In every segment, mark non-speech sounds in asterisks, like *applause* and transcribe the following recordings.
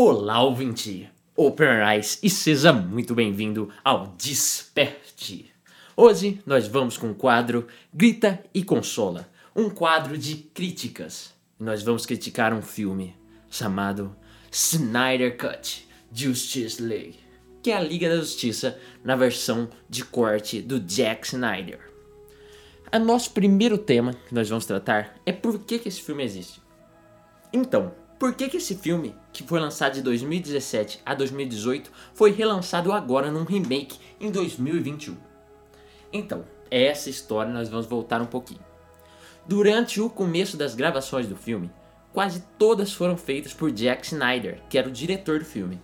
Olá, ouvinte! Open Eyes e seja muito bem-vindo ao Desperte! Hoje nós vamos com o quadro Grita e Consola, um quadro de críticas. Nós vamos criticar um filme chamado Snyder Cut Justice League, que é a Liga da Justiça na versão de corte do Jack Snyder. O nosso primeiro tema que nós vamos tratar é por que, que esse filme existe. Então, por que, que esse filme, que foi lançado de 2017 a 2018, foi relançado agora num remake em 2021? Então, essa história nós vamos voltar um pouquinho. Durante o começo das gravações do filme, quase todas foram feitas por Jack Snyder, que era o diretor do filme.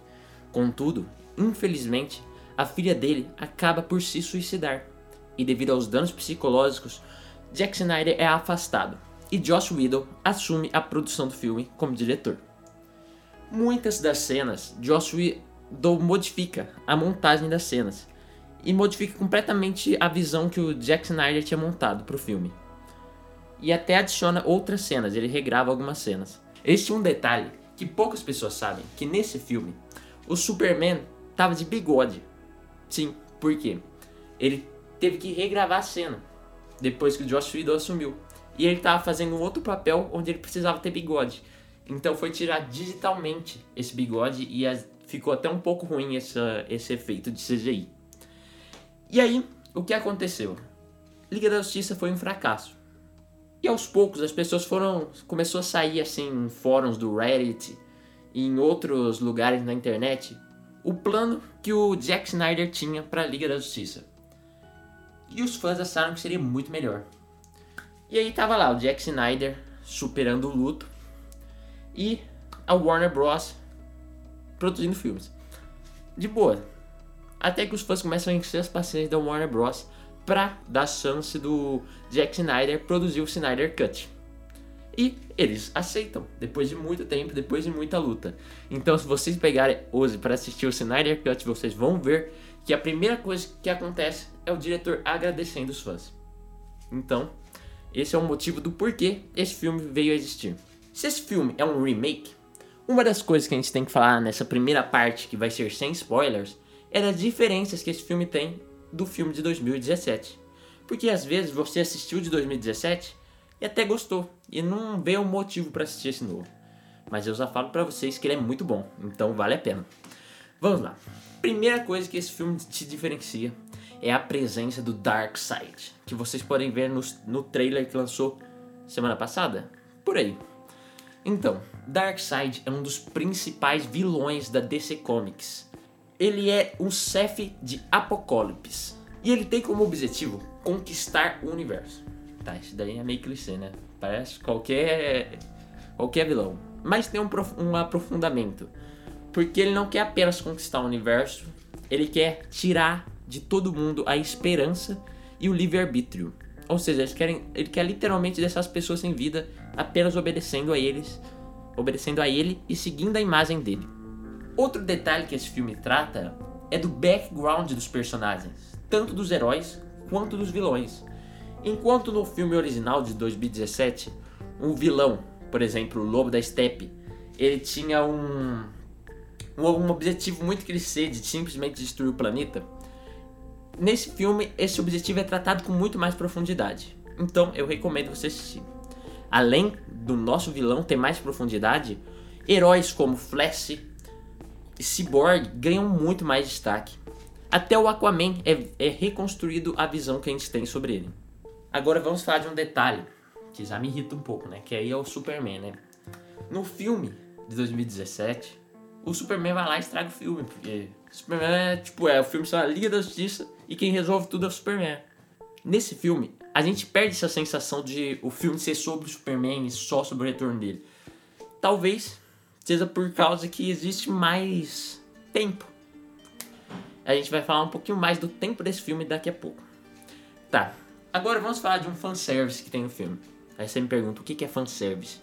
Contudo, infelizmente, a filha dele acaba por se suicidar, e devido aos danos psicológicos, Jack Snyder é afastado e Josh Whedon assume a produção do filme como diretor. Muitas das cenas, Josh Whedon modifica a montagem das cenas e modifica completamente a visão que o Jack Snyder tinha montado para o filme. E até adiciona outras cenas, ele regrava algumas cenas. Este é um detalhe que poucas pessoas sabem, que nesse filme o Superman tava de bigode. Sim, por quê? Ele teve que regravar a cena depois que o Josh Whedon assumiu. E ele tava fazendo um outro papel onde ele precisava ter bigode. Então foi tirar digitalmente esse bigode e ficou até um pouco ruim essa, esse efeito de CGI. E aí, o que aconteceu? Liga da Justiça foi um fracasso. E aos poucos as pessoas foram. começou a sair assim em fóruns do Reddit e em outros lugares na internet o plano que o Jack Snyder tinha para a Liga da Justiça. E os fãs acharam que seria muito melhor. E aí tava lá o Jack Snyder superando o luto e a Warner Bros. produzindo filmes. De boa. Até que os fãs começam a encher as paciências da Warner Bros. pra dar chance do Jack Snyder produzir o Snyder Cut. E eles aceitam, depois de muito tempo, depois de muita luta. Então, se vocês pegarem hoje para assistir o Snyder Cut, vocês vão ver que a primeira coisa que acontece é o diretor agradecendo os fãs. Então, esse é o motivo do porquê esse filme veio a existir. Se esse filme é um remake, uma das coisas que a gente tem que falar nessa primeira parte, que vai ser sem spoilers, é das diferenças que esse filme tem do filme de 2017. Porque às vezes você assistiu de 2017 e até gostou e não vê um motivo para assistir esse novo. Mas eu já falo para vocês que ele é muito bom, então vale a pena. Vamos lá. Primeira coisa que esse filme te diferencia é a presença do Dark Side, que vocês podem ver no, no trailer que lançou semana passada. Por aí. Então, Darkseid é um dos principais vilões da DC Comics. Ele é um chefe de Apocalipse. E ele tem como objetivo conquistar o universo. Tá, isso daí é meio clichê, né? Parece qualquer, qualquer vilão. Mas tem um, um aprofundamento. Porque ele não quer apenas conquistar o universo, ele quer tirar de todo mundo a esperança e o livre-arbítrio. Ou seja, eles querem, ele quer literalmente deixar as pessoas sem vida apenas obedecendo a eles, obedecendo a ele e seguindo a imagem dele. Outro detalhe que esse filme trata é do background dos personagens, tanto dos heróis quanto dos vilões. Enquanto no filme original de 2017, um vilão, por exemplo, o Lobo da Steppe, ele tinha um, um objetivo muito clichê de simplesmente destruir o planeta, Nesse filme, esse objetivo é tratado com muito mais profundidade. Então, eu recomendo você assistir. Além do nosso vilão ter mais profundidade, heróis como Flash e Cyborg ganham muito mais destaque. Até o Aquaman é, é reconstruído a visão que a gente tem sobre ele. Agora vamos falar de um detalhe que já me irrita um pouco, né? Que aí é o Superman, né? No filme de 2017, o Superman vai lá e estraga o filme, porque Superman é tipo, é o filme só a Liga da Justiça e quem resolve tudo é o Superman. Nesse filme, a gente perde essa sensação de o filme ser sobre o Superman e só sobre o retorno dele. Talvez seja por causa que existe mais tempo. A gente vai falar um pouquinho mais do tempo desse filme daqui a pouco. Tá, agora vamos falar de um fanservice que tem no filme. Aí você me pergunta, o que é fanservice?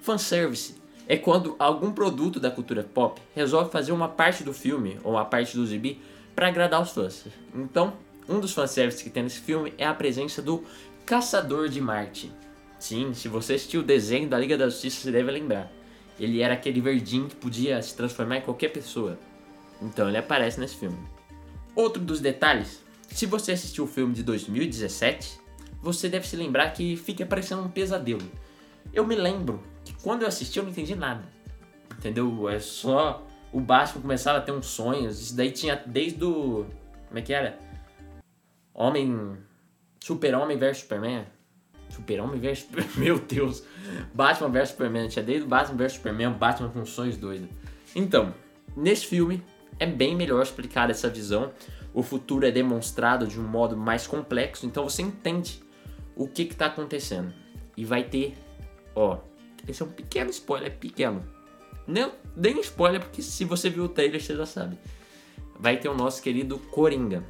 Fanservice é quando algum produto da cultura pop resolve fazer uma parte do filme ou uma parte do gibi para agradar os fãs. Então, um dos fanservices que tem nesse filme é a presença do Caçador de Marte. Sim, se você assistiu o desenho da Liga da Justiça, você deve lembrar. Ele era aquele verdinho que podia se transformar em qualquer pessoa. Então ele aparece nesse filme. Outro dos detalhes, se você assistiu o filme de 2017, você deve se lembrar que fica parecendo um pesadelo. Eu me lembro que quando eu assisti eu não entendi nada. Entendeu? É só o Batman começava a ter uns sonhos. Isso daí tinha desde o. Como é que era? Homem. Super-Homem vs Superman. Super-Homem vs. *laughs* Meu Deus! Batman vs Superman. Tinha desde o Batman vs Superman, Batman com sonhos doidos. Então, nesse filme é bem melhor explicar essa visão. O futuro é demonstrado de um modo mais complexo, então você entende o que está acontecendo. E vai ter, ó, esse é um pequeno spoiler, pequeno. Nem, nem spoiler, porque se você viu o trailer você já sabe. Vai ter o nosso querido Coringa,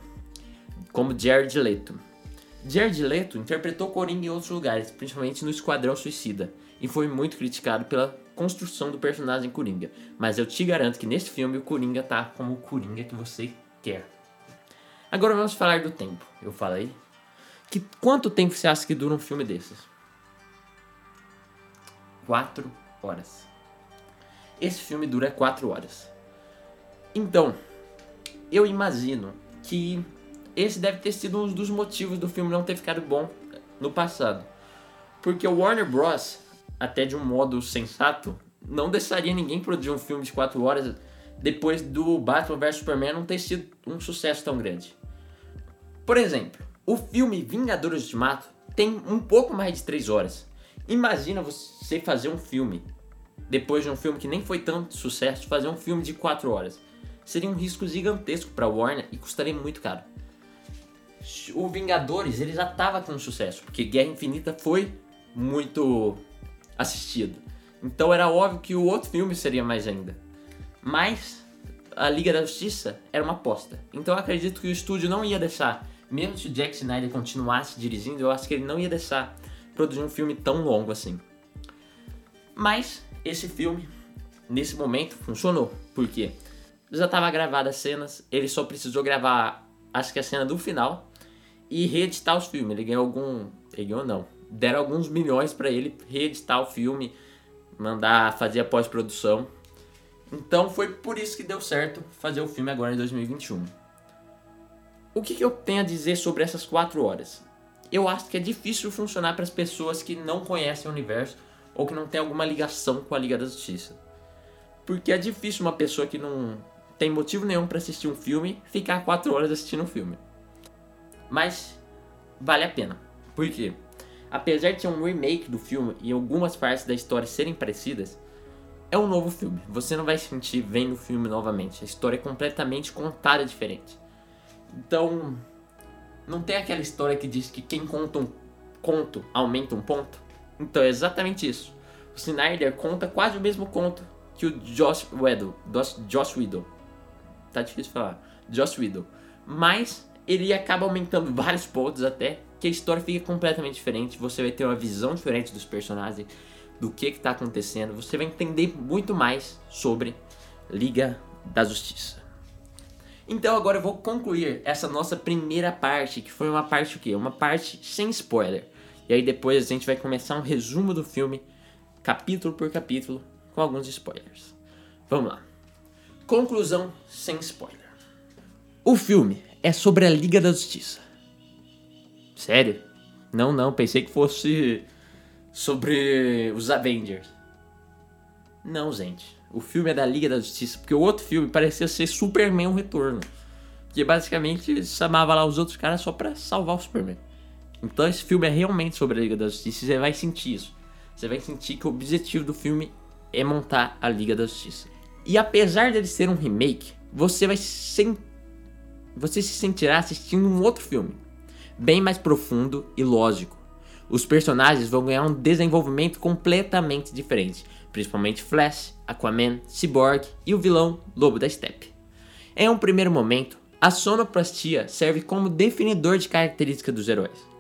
como Jared Leto. Jared Leto interpretou Coringa em outros lugares, principalmente no Esquadrão Suicida, e foi muito criticado pela construção do personagem Coringa. Mas eu te garanto que nesse filme o Coringa tá como o Coringa que você quer. Agora vamos falar do tempo. Eu falei que quanto tempo você acha que dura um filme desses? Quatro horas. Esse filme dura quatro horas. Então, eu imagino que esse deve ter sido um dos motivos do filme não ter ficado bom no passado. Porque o Warner Bros até de um modo sensato, não deixaria ninguém produzir um filme de 4 horas depois do Batman vs Superman não ter sido um sucesso tão grande. Por exemplo, o filme Vingadores Ultimato tem um pouco mais de 3 horas. Imagina você fazer um filme, depois de um filme que nem foi tanto sucesso, fazer um filme de 4 horas. Seria um risco gigantesco para Warner e custaria muito caro. O Vingadores ele já estava com sucesso, porque Guerra Infinita foi muito assistido. Então era óbvio que o outro filme seria mais ainda. Mas a Liga da Justiça era uma aposta. Então eu acredito que o estúdio não ia deixar, mesmo se o Jack Snyder continuasse dirigindo, eu acho que ele não ia deixar produzir um filme tão longo assim. Mas esse filme, nesse momento, funcionou. Por quê? Já estava gravada as cenas, ele só precisou gravar, acho que a cena do final, e reeditar os filmes. Ele ganhou algum. Ele ganhou não deram alguns milhões para ele reeditar o filme, mandar fazer a pós-produção. Então foi por isso que deu certo fazer o filme agora em 2021. O que, que eu tenho a dizer sobre essas quatro horas? Eu acho que é difícil funcionar para as pessoas que não conhecem o universo ou que não tem alguma ligação com a Liga da Justiça. Porque é difícil uma pessoa que não tem motivo nenhum para assistir um filme ficar quatro horas assistindo um filme. Mas vale a pena. Por quê? Apesar de ser um remake do filme e algumas partes da história serem parecidas, é um novo filme. Você não vai sentir vendo o filme novamente. A história é completamente contada diferente. Então, não tem aquela história que diz que quem conta um conto aumenta um ponto? Então é exatamente isso. O Snyder conta quase o mesmo conto que o Josh Whedon, Josh, Josh. Tá difícil falar. Josh Whedon. Mas ele acaba aumentando vários pontos até que a história fica completamente diferente, você vai ter uma visão diferente dos personagens, do que está acontecendo, você vai entender muito mais sobre Liga da Justiça. Então agora eu vou concluir essa nossa primeira parte, que foi uma parte o quê? Uma parte sem spoiler. E aí depois a gente vai começar um resumo do filme, capítulo por capítulo, com alguns spoilers. Vamos lá. Conclusão sem spoiler. O filme é sobre a Liga da Justiça Sério? Não, não, pensei que fosse sobre os Avengers. Não, gente. O filme é da Liga da Justiça, porque o outro filme parecia ser Superman o Retorno. Que basicamente chamava lá os outros caras só para salvar o Superman. Então esse filme é realmente sobre a Liga da Justiça e você vai sentir isso. Você vai sentir que o objetivo do filme é montar a Liga da Justiça. E apesar dele ser um remake, você vai sen... você se sentirá assistindo um outro filme bem mais profundo e lógico. Os personagens vão ganhar um desenvolvimento completamente diferente, principalmente Flash, Aquaman, Cyborg e o vilão Lobo da Steppe. Em um primeiro momento, a sonoplastia serve como definidor de características dos heróis.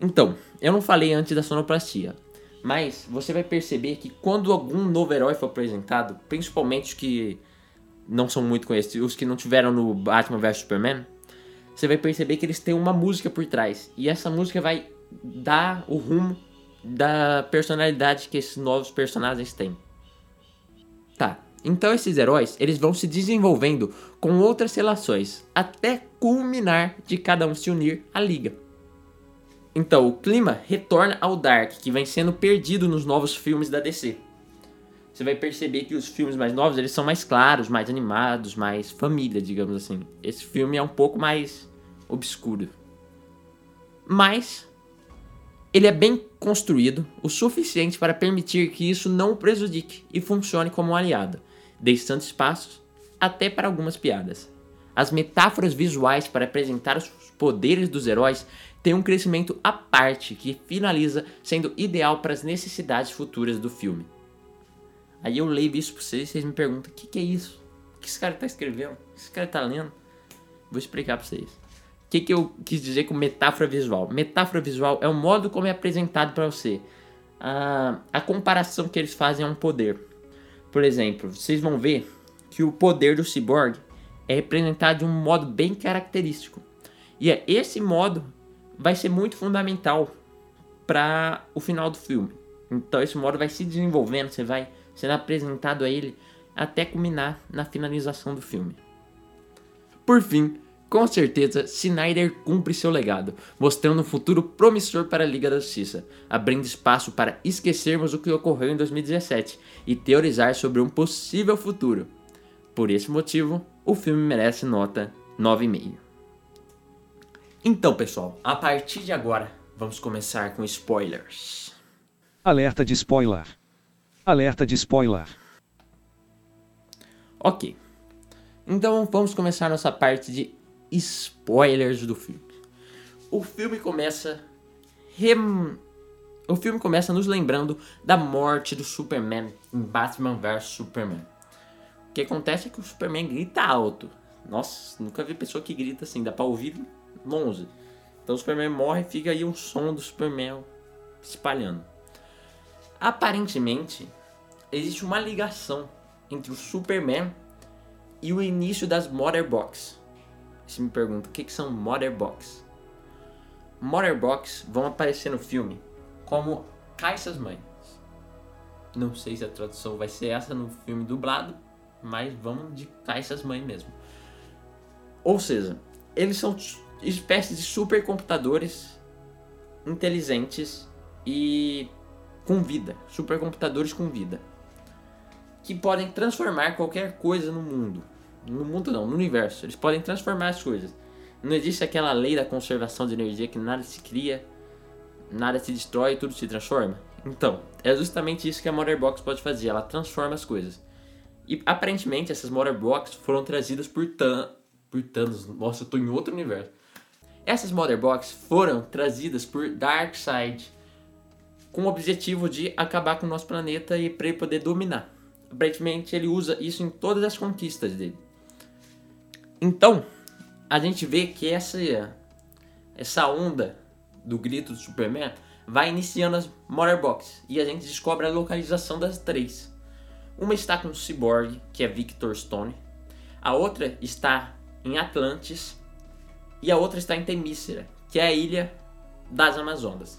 Então, eu não falei antes da sonoplastia, mas você vai perceber que quando algum novo herói for apresentado, principalmente os que não são muito conhecidos, os que não tiveram no Batman vs Superman, você vai perceber que eles têm uma música por trás. E essa música vai dar o rumo da personalidade que esses novos personagens têm. Tá. Então esses heróis, eles vão se desenvolvendo com outras relações, até culminar de cada um se unir à liga. Então, o clima retorna ao Dark, que vem sendo perdido nos novos filmes da DC. Você vai perceber que os filmes mais novos, eles são mais claros, mais animados, mais família, digamos assim. Esse filme é um pouco mais obscuro. Mas ele é bem construído o suficiente para permitir que isso não o prejudique e funcione como um aliado, deixando espaços até para algumas piadas. As metáforas visuais para apresentar os poderes dos heróis têm um crescimento à parte que finaliza sendo ideal para as necessidades futuras do filme. Aí eu leio isso para vocês e vocês me perguntam: o que, que é isso? O que esse cara está escrevendo? O que esse cara está lendo? Vou explicar para vocês. O que, que eu quis dizer com metáfora visual? Metáfora visual é o modo como é apresentado para você. A, a comparação que eles fazem é um poder. Por exemplo, vocês vão ver que o poder do cyborg é representado de um modo bem característico. E é esse modo vai ser muito fundamental para o final do filme. Então esse modo vai se desenvolvendo, você vai sendo apresentado a ele até culminar na finalização do filme. Por fim, com certeza, Snyder cumpre seu legado, mostrando um futuro promissor para a Liga da Justiça, abrindo espaço para esquecermos o que ocorreu em 2017 e teorizar sobre um possível futuro. Por esse motivo, o filme merece nota 9,5. Então, pessoal, a partir de agora, vamos começar com spoilers. Alerta de spoiler. Alerta de spoiler. Ok. Então vamos começar nossa parte de spoilers do filme. O filme começa rem... O filme começa nos lembrando da morte do Superman em Batman vs Superman. O que acontece é que o Superman grita alto. Nossa, nunca vi pessoa que grita assim, dá pra ouvir longe. Então o Superman morre e fica aí um som do Superman espalhando. Aparentemente, existe uma ligação entre o Superman e o início das Motherbox. Você me pergunta, o que, que são Motherbox? Motherbox vão aparecer no filme como caixas mães. Não sei se a tradução vai ser essa no filme dublado, mas vamos de caixas mãe mesmo. Ou seja, eles são espécies de supercomputadores inteligentes e com vida, supercomputadores com vida, que podem transformar qualquer coisa no mundo. No mundo não, no universo. Eles podem transformar as coisas. Não existe aquela lei da conservação de energia que nada se cria, nada se destrói tudo se transforma? Então, é justamente isso que a Motherbox pode fazer, ela transforma as coisas. E aparentemente essas Motherbox foram trazidas por, Tan por Thanos. Nossa, eu tô em outro universo. Essas Motherbox foram trazidas por Darkseid com o objetivo de acabar com o nosso planeta e para ele poder dominar. Aparentemente ele usa isso em todas as conquistas dele. Então, a gente vê que essa essa onda do grito do Superman vai iniciando as Motherbox e a gente descobre a localização das três. Uma está com o Cyborg, que é Victor Stone. A outra está em Atlantis e a outra está em Temícera, que é a ilha das Amazonas.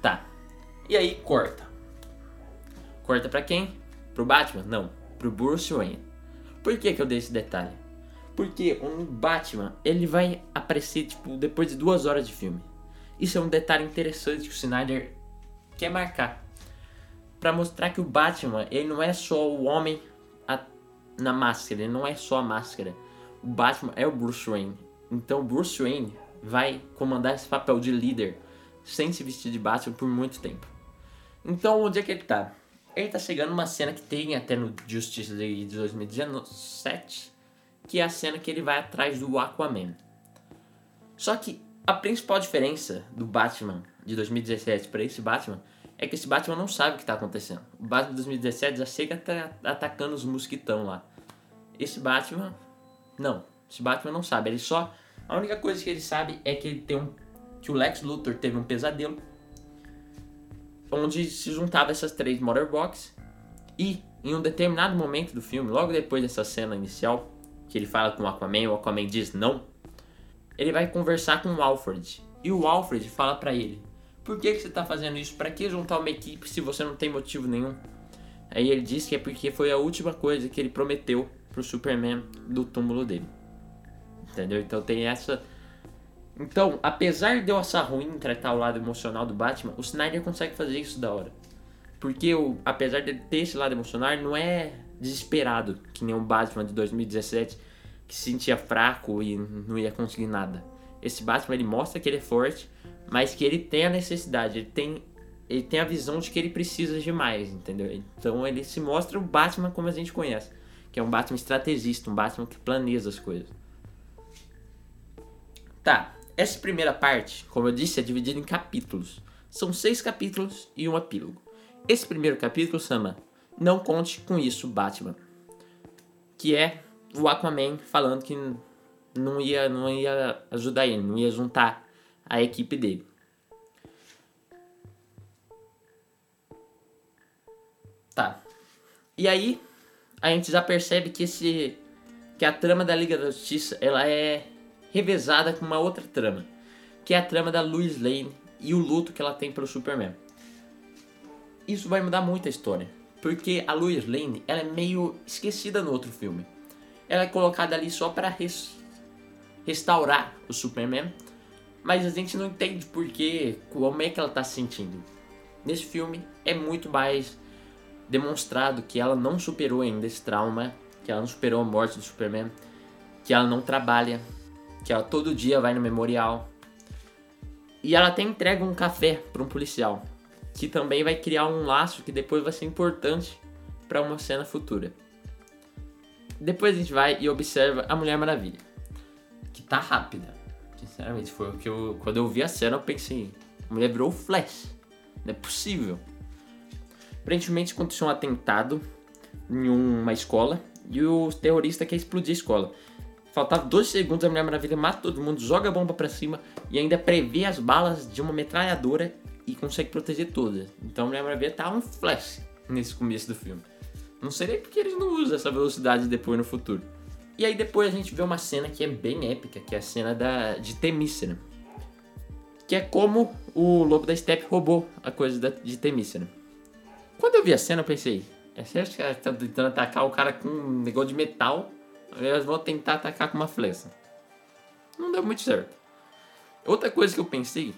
Tá. E aí corta. Corta para quem? Pro Batman? Não, pro Bruce Wayne. Por que que eu dei esse detalhe? Porque o Batman, ele vai aparecer tipo depois de duas horas de filme. Isso é um detalhe interessante que o Snyder quer marcar. para mostrar que o Batman, ele não é só o homem a, na máscara, ele não é só a máscara. Batman é o Bruce Wayne. Então Bruce Wayne vai comandar esse papel de líder sem se vestir de Batman por muito tempo. Então onde é que ele tá? Ele tá chegando numa cena que tem até no Justice League de 2017, que é a cena que ele vai atrás do Aquaman. Só que a principal diferença do Batman de 2017 para esse Batman é que esse Batman não sabe o que está acontecendo. O Batman de 2017 já chega atacando os mosquitão lá. Esse Batman, não. Esse Batman não sabe. Ele só. A única coisa que ele sabe é que ele tem um. Que o Lex Luthor teve um pesadelo. Onde se juntava essas três Motorbox. E em um determinado momento do filme, logo depois dessa cena inicial, que ele fala com o Aquaman, o Aquaman diz não. Ele vai conversar com o Alfred. E o Alfred fala para ele: Por que, que você tá fazendo isso? Para que juntar uma equipe se você não tem motivo nenhum? Aí ele diz que é porque foi a última coisa que ele prometeu pro Superman do túmulo dele. Entendeu? Então tem essa. Então, apesar de eu achar ruim tratar o lado emocional do Batman, o Snyder consegue fazer isso da hora. Porque, o, apesar de ter esse lado emocional, não é desesperado, que nem o Batman de 2017, que se sentia fraco e não ia conseguir nada. Esse Batman ele mostra que ele é forte, mas que ele tem a necessidade, ele tem, ele tem a visão de que ele precisa de mais, entendeu? Então ele se mostra o Batman como a gente conhece, que é um Batman estrategista, um Batman que planeja as coisas. Tá, essa primeira parte, como eu disse, é dividida em capítulos. São seis capítulos e um epílogo. Esse primeiro capítulo chama Não Conte com Isso, Batman. Que é o Aquaman falando que não ia, não ia ajudar ele, não ia juntar a equipe dele. Tá. E aí, a gente já percebe que esse que a trama da Liga da Justiça, ela é revezada com uma outra trama, que é a trama da Lois Lane e o luto que ela tem pelo Superman. Isso vai mudar muito a história, porque a Lois Lane, ela é meio esquecida no outro filme. Ela é colocada ali só para res restaurar o Superman, mas a gente não entende porque, como é que ela tá se sentindo. Nesse filme é muito mais demonstrado que ela não superou ainda esse trauma, que ela não superou a morte do Superman, que ela não trabalha, que ela todo dia vai no memorial. E ela até entrega um café para um policial, que também vai criar um laço que depois vai ser importante para uma cena futura. Depois a gente vai e observa a Mulher Maravilha que tá rápida. Sinceramente, foi o que eu. Quando eu vi a cena, eu pensei, a mulher virou Flash. Não é possível. Aparentemente aconteceu um atentado em uma escola e o terrorista quer explodir a escola. Faltava dois segundos, a Mulher Maravilha mata todo mundo, joga a bomba pra cima e ainda prevê as balas de uma metralhadora e consegue proteger todas. Então a Mulher Maravilha tá um flash nesse começo do filme. Não sei nem porque eles não usam essa velocidade depois no futuro. E aí depois a gente vê uma cena que é bem épica, que é a cena da, de Temícera. Que é como o Lobo da Steppe roubou a coisa da, de Temícera. Quando eu vi a cena eu pensei, é sério que caras estão tentando atacar o cara com um negócio de metal, eles vão tentar atacar com uma flecha. Não deu muito certo. Outra coisa que eu pensei,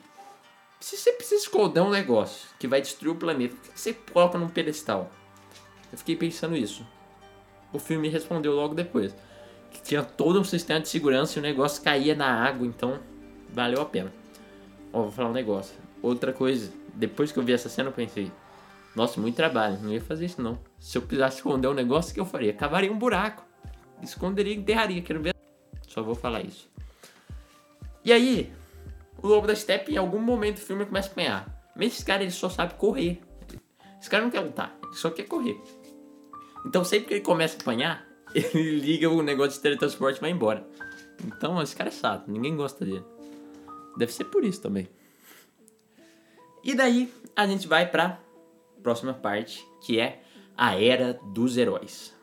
se você precisa esconder um negócio que vai destruir o planeta, por que você coloca num pedestal? Eu fiquei pensando isso. O filme respondeu logo depois que tinha todo um sistema de segurança e o negócio caía na água, então valeu a pena. Ó, vou falar um negócio. Outra coisa, depois que eu vi essa cena eu pensei, nossa, muito trabalho, não ia fazer isso não. Se eu precisasse esconder um negócio, o que eu faria? Cavaria um buraco, esconderia enterraria, quero ver. Só vou falar isso. E aí, o Lobo da Steppe em algum momento do filme começa a apanhar. Mas esse cara ele só sabe correr. Esse cara não quer lutar, ele só quer correr. Então sempre que ele começa a apanhar, *laughs* ele liga o negócio de teletransporte e vai embora. Então, esse cara é chato, ninguém gosta dele. Deve ser por isso também. E daí, a gente vai pra próxima parte, que é a Era dos Heróis.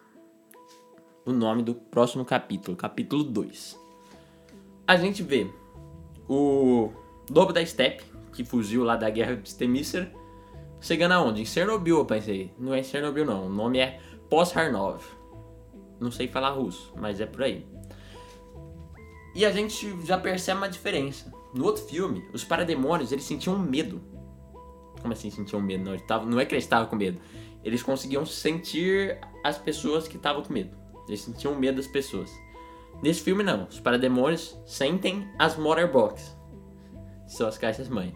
O nome do próximo capítulo, capítulo 2. A gente vê o Lobo da Steppe, que fugiu lá da guerra de Stemisser, chegando aonde? Em Chernobyl, eu pensei. Não é Chernobyl, não. O nome é Pos-Harnov. Não sei falar russo, mas é por aí. E a gente já percebe uma diferença. No outro filme, os parademônios, eles sentiam medo. Como assim sentiam medo? Não, tavam, não é que eles estavam com medo. Eles conseguiam sentir as pessoas que estavam com medo. Eles sentiam medo das pessoas. Nesse filme, não. Os parademônios sentem as Motherbox. São as caixas mãe.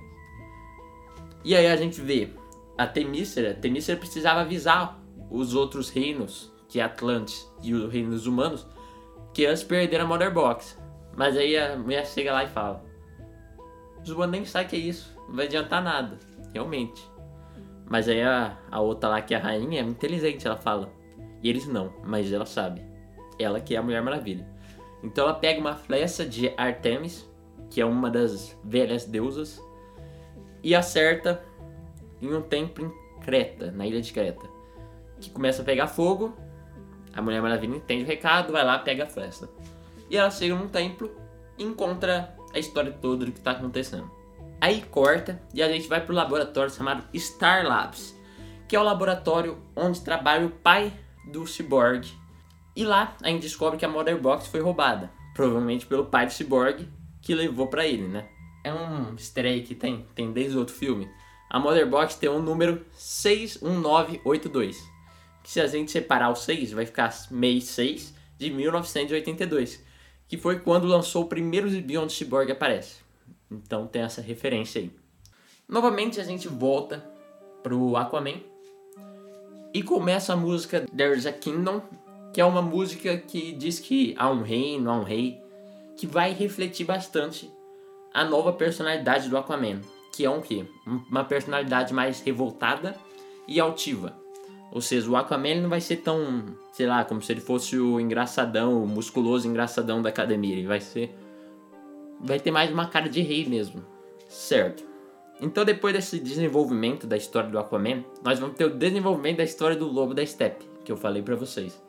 E aí a gente vê a Temícera. Temícera precisava avisar os outros reinos que é Atlantis e o Reino dos Humanos, que antes perderam a Mother Box. Mas aí a mulher chega lá e fala: Os humanos nem sabem que é isso, não vai adiantar nada, realmente. Mas aí a, a outra lá, que é a rainha, é inteligente, ela fala. E eles não, mas ela sabe. Ela que é a Mulher Maravilha. Então ela pega uma flecha de Artemis, que é uma das velhas deusas, e acerta em um templo em Creta, na ilha de Creta, que começa a pegar fogo a Mulher Maravilha entende o recado, vai lá, pega a flecha. E ela chega num templo e encontra a história toda do que está acontecendo. Aí corta e a gente vai pro laboratório chamado Star Labs, que é o laboratório onde trabalha o pai do Cyborg. E lá a gente descobre que a Mother Box foi roubada, provavelmente pelo pai do Cyborg, que levou para ele, né? É um easter egg que tem, tem desde o outro filme. A Mother Box tem um número 61982, que se a gente separar o 6, vai ficar mês 6 de 1982, que foi quando lançou o primeiro gibi onde o Cyborg aparece. Então tem essa referência aí. Novamente a gente volta pro Aquaman e começa a música There's a Kingdom, que é uma música que diz que há um reino, há um rei, que vai refletir bastante a nova personalidade do Aquaman, que é um quê? Uma personalidade mais revoltada e altiva. Ou seja, o Aquaman não vai ser tão, sei lá, como se ele fosse o engraçadão, o musculoso engraçadão da academia. Ele vai ser. Vai ter mais uma cara de rei mesmo. Certo. Então, depois desse desenvolvimento da história do Aquaman, nós vamos ter o desenvolvimento da história do Lobo da Steppe, que eu falei para vocês.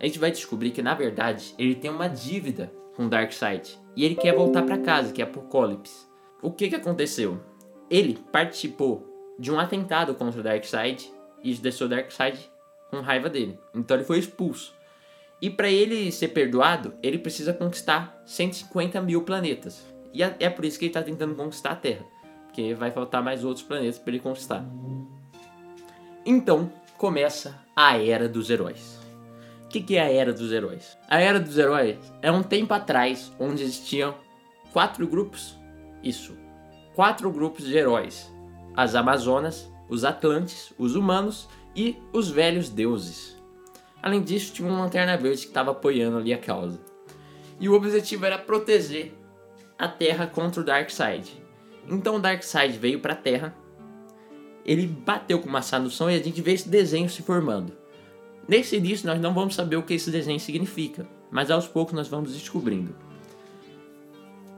A gente vai descobrir que, na verdade, ele tem uma dívida com Darkseid e ele quer voltar para casa, que é Apocalipse. O que que aconteceu? Ele participou de um atentado contra Darkseid e deixou Darkseid com raiva dele. Então ele foi expulso. E para ele ser perdoado, ele precisa conquistar 150 mil planetas. E é por isso que ele está tentando conquistar a Terra. Porque vai faltar mais outros planetas para ele conquistar. Então começa a Era dos Heróis. O que, que é a Era dos Heróis? A Era dos Heróis é um tempo atrás onde existiam quatro grupos. Isso, quatro grupos de heróis: as Amazonas, os Atlantes, os humanos e os velhos deuses. Além disso, tinha uma lanterna verde que estava apoiando ali a causa. E o objetivo era proteger a Terra contra o Darkseid. Então o Darkseid veio para a Terra, ele bateu com uma maçã no som e a gente vê esse desenho se formando. Nesse início nós não vamos saber o que esse desenho significa, mas aos poucos nós vamos descobrindo.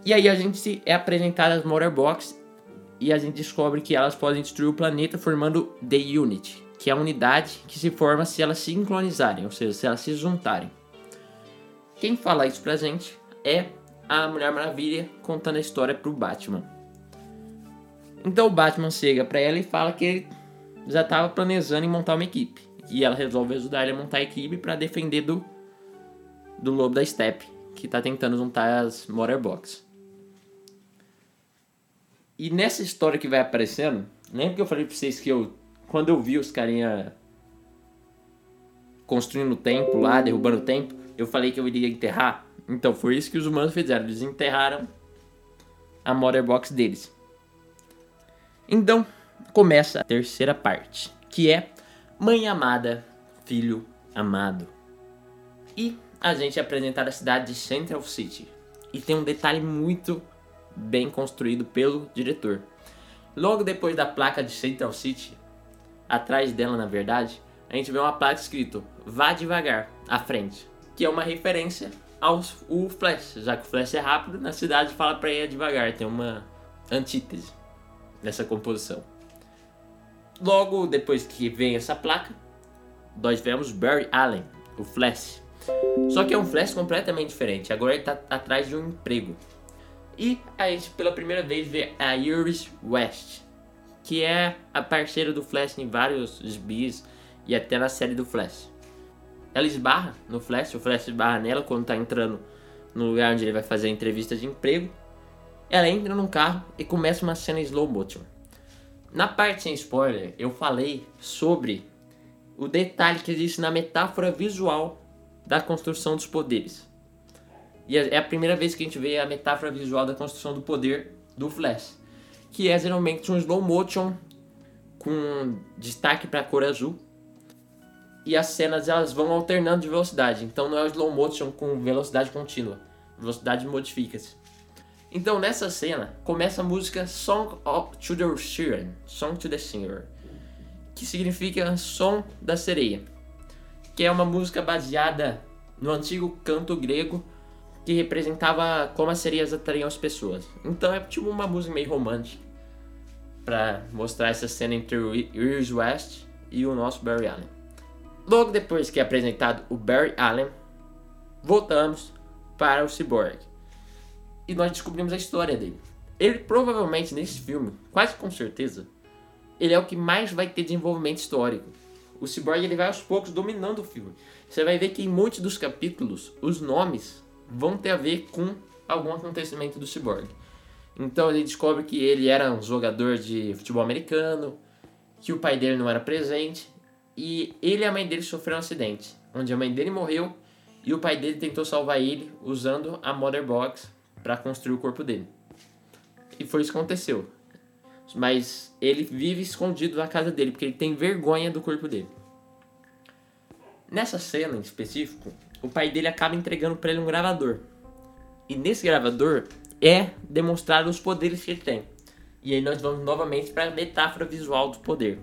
E aí a gente é apresentado as Motorbox e a gente descobre que elas podem destruir o planeta formando The Unit, que é a unidade que se forma se elas sincronizarem, ou seja, se elas se juntarem. Quem fala isso pra gente é a Mulher Maravilha contando a história pro Batman. Então o Batman chega para ela e fala que ele já estava planejando em montar uma equipe. E ela resolve ajudar ele a montar a equipe para defender do, do Lobo da Steppe, que está tentando juntar as Motorbox. E nessa história que vai aparecendo, lembra que eu falei pra vocês que eu, quando eu vi os carinha construindo o templo lá, derrubando o templo, eu falei que eu iria enterrar? Então foi isso que os humanos fizeram, eles enterraram a Motherbox deles. Então, começa a terceira parte, que é Mãe Amada, Filho Amado. E a gente é apresentar a cidade de Central City. E tem um detalhe muito bem construído pelo diretor. Logo depois da placa de Central City, atrás dela na verdade, a gente vê uma placa escrito Vá devagar, à frente, que é uma referência ao o Flash, já que o Flash é rápido, na cidade fala para ir devagar, tem uma antítese nessa composição. Logo depois que vem essa placa, nós vemos Barry Allen, o Flash. Só que é um Flash completamente diferente. Agora ele está atrás de um emprego. E a gente pela primeira vez vê a Iris West, que é a parceira do Flash em vários bis e até na série do Flash. Ela esbarra no Flash, o Flash esbarra nela quando está entrando no lugar onde ele vai fazer a entrevista de emprego. Ela entra num carro e começa uma cena slow motion. Na parte sem spoiler, eu falei sobre o detalhe que existe na metáfora visual da construção dos poderes. E é, é a primeira vez que a gente vê a metáfora visual da construção do poder do Flash, que é geralmente um slow motion com destaque para a cor azul. E as cenas elas vão alternando de velocidade, então não é slow motion com velocidade contínua. Velocidade modifica-se. Então nessa cena começa a música Song to the Siren, Song to the Singer, que significa Som da Sereia, que é uma música baseada no antigo canto grego que representava como as sereias atraíam as pessoas. Então é tipo uma música meio romântica para mostrar essa cena entre o Iris West e o nosso Barry Allen. Logo depois que é apresentado o Barry Allen, voltamos para o Cyborg e nós descobrimos a história dele. Ele provavelmente nesse filme, quase com certeza, ele é o que mais vai ter desenvolvimento histórico. O Cyborg ele vai aos poucos dominando o filme. Você vai ver que em muitos dos capítulos os nomes vão ter a ver com algum acontecimento do Cyborg. Então ele descobre que ele era um jogador de futebol americano, que o pai dele não era presente e ele e a mãe dele sofreram um acidente, onde a mãe dele morreu e o pai dele tentou salvar ele usando a Mother Box para construir o corpo dele. E foi isso que aconteceu. Mas ele vive escondido na casa dele porque ele tem vergonha do corpo dele. Nessa cena em específico, o pai dele acaba entregando para ele um gravador. E nesse gravador é demonstrado os poderes que ele tem. E aí nós vamos novamente para a metáfora visual do poder.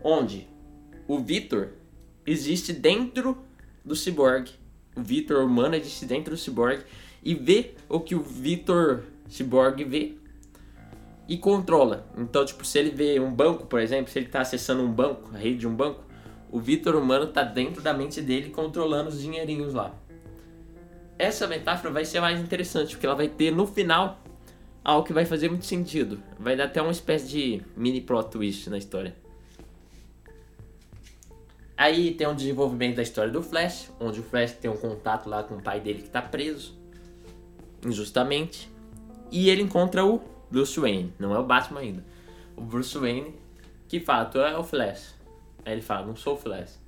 Onde o Victor existe dentro do Cyborg. O Victor humano existe dentro do Cyborg e vê o que o Victor Cyborg vê e controla. Então, tipo, se ele vê um banco, por exemplo, se ele está acessando um banco, a rede de um banco, o Victor humano está dentro da mente dele controlando os dinheirinhos lá. Essa metáfora vai ser mais interessante, porque ela vai ter no final algo que vai fazer muito sentido. Vai dar até uma espécie de mini plot twist na história. Aí tem um desenvolvimento da história do Flash, onde o Flash tem um contato lá com o pai dele que está preso, injustamente. E ele encontra o Bruce Wayne, não é o Batman ainda. O Bruce Wayne que fala, tu é o Flash. Aí ele fala, não sou o Flash.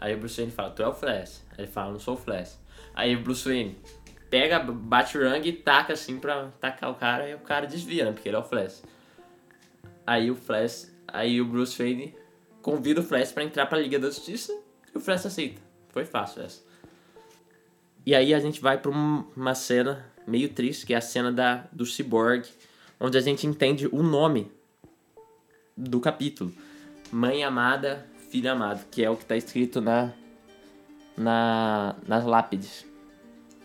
Aí o Bruce Wayne fala, tu é o Flash. Aí ele fala, não sou o Flash. Aí o Bruce Wayne pega, bate o rangue e taca assim pra tacar o cara e o cara desvia, né? Porque ele é o Flash. Aí o Flash, aí o Bruce Wayne convida o Flash para entrar pra Liga da Justiça e o Flash aceita. Foi fácil essa. E aí a gente vai pra uma cena meio triste, que é a cena da, do Cyborg, onde a gente entende o nome do capítulo. Mãe amada, filho amado, que é o que está escrito na, na, nas lápides.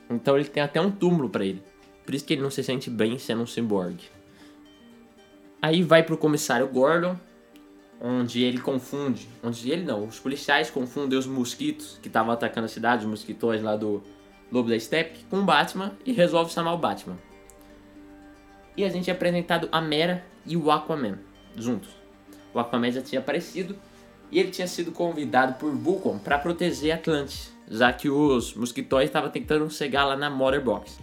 Então ele tem até um túmulo para ele. Por isso que ele não se sente bem sendo um cyborg. Aí vai pro comissário Gordon, onde ele confunde, onde ele não, os policiais confundem os mosquitos que estavam atacando a cidade, os mosquitões lá do Lobo da Steppe, com o Batman e resolve chamar o Batman. E a gente é apresentado a Mera e o Aquaman juntos. O Aquaman já tinha aparecido e ele tinha sido convidado por Vulcan para proteger Atlantis já que os mosquitões estavam tentando chegar lá na Mother Box.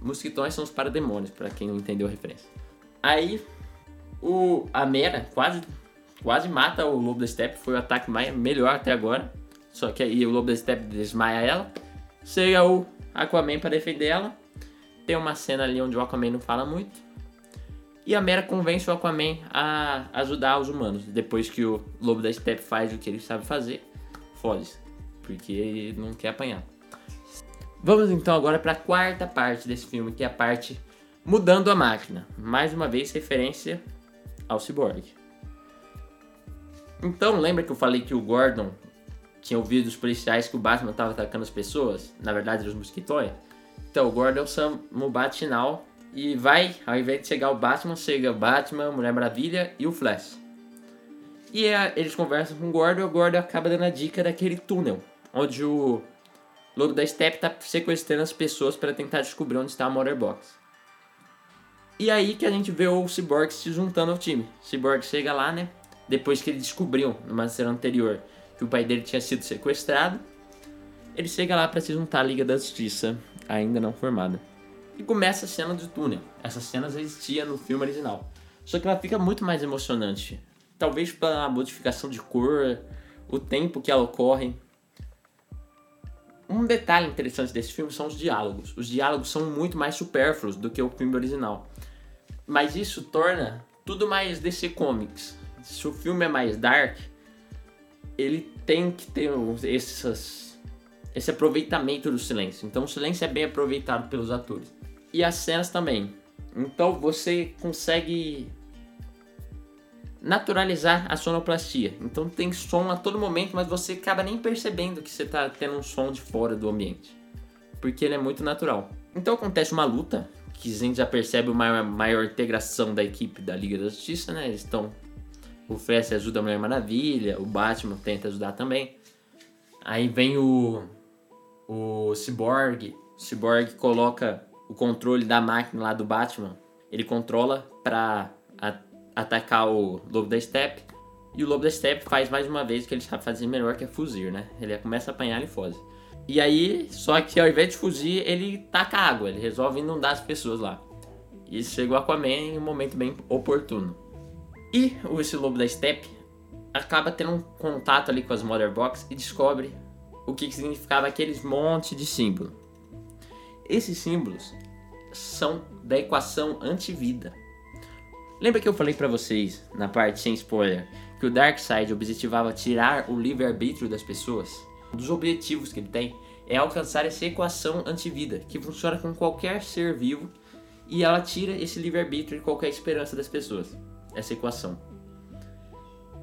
Mosquitões são os parademônios, para quem não entendeu a referência. Aí, o, a Mera quase, quase mata o Lobo da Steppe, foi o ataque mais, melhor até agora. Só que aí o Lobo da Steppe desmaia ela. Chega o Aquaman para defender ela. Tem uma cena ali onde o Aquaman não fala muito. E a Mera convence o Aquaman a ajudar os humanos. Depois que o Lobo da Steppe faz o que ele sabe fazer, foge porque ele não quer apanhar. Vamos então agora para a quarta parte desse filme, que é a parte mudando a máquina. Mais uma vez referência ao Cyborg. Então, lembra que eu falei que o Gordon tinha ouvido os policiais que o Batman estava atacando as pessoas? Na verdade, os mosquitões. Então, o Gordon chama o Batman e vai, ao invés de chegar o Batman, chega o Batman, Mulher Maravilha e o Flash. E é, eles conversam com o Gordon e o Gordon acaba dando a dica daquele túnel onde o Lobo da Steppe tá sequestrando as pessoas para tentar descobrir onde está a Mother Box. E aí que a gente vê o Cyborg se juntando ao time. O Cyborg chega lá, né? Depois que ele descobriu, numa cena anterior, que o pai dele tinha sido sequestrado. Ele chega lá para se juntar à Liga da Justiça, ainda não formada. E começa a cena do túnel. Essa cena já existia no filme original. Só que ela fica muito mais emocionante. Talvez pela modificação de cor, o tempo que ela ocorre. Um detalhe interessante desse filme são os diálogos. Os diálogos são muito mais supérfluos do que o filme original. Mas isso torna tudo mais DC Comics. Se o filme é mais dark, ele tem que ter esses, esse aproveitamento do silêncio. Então o silêncio é bem aproveitado pelos atores. E as cenas também. Então você consegue naturalizar a sonoplastia. Então tem som a todo momento, mas você acaba nem percebendo que você está tendo um som de fora do ambiente. Porque ele é muito natural. Então acontece uma luta, que a gente já percebe uma maior, integração da equipe da Liga da Justiça, né? Eles estão. O Flash ajuda a Mulher Maravilha, o Batman tenta ajudar também. Aí vem o. O Cyborg. O Cyborg coloca o controle da máquina lá do Batman. Ele controla para atacar o Lobo da Steppe. E o Lobo da Steppe faz mais uma vez o que ele sabe fazer melhor, que é fuzir, né? Ele começa a apanhar e foge. E aí, só que ao invés de fugir, ele taca água, ele resolve inundar as pessoas lá. E chegou Aquaman em um momento bem oportuno. E esse lobo da steppe acaba tendo um contato ali com as Mother Box e descobre o que, que significava aqueles monte de símbolos. Esses símbolos são da equação antivida. Lembra que eu falei para vocês, na parte sem spoiler, que o Darkseid objetivava tirar o livre-arbítrio das pessoas? Um dos objetivos que ele tem é alcançar essa equação antivida, que funciona com qualquer ser vivo e ela tira esse livre-arbítrio de qualquer esperança das pessoas. Essa equação.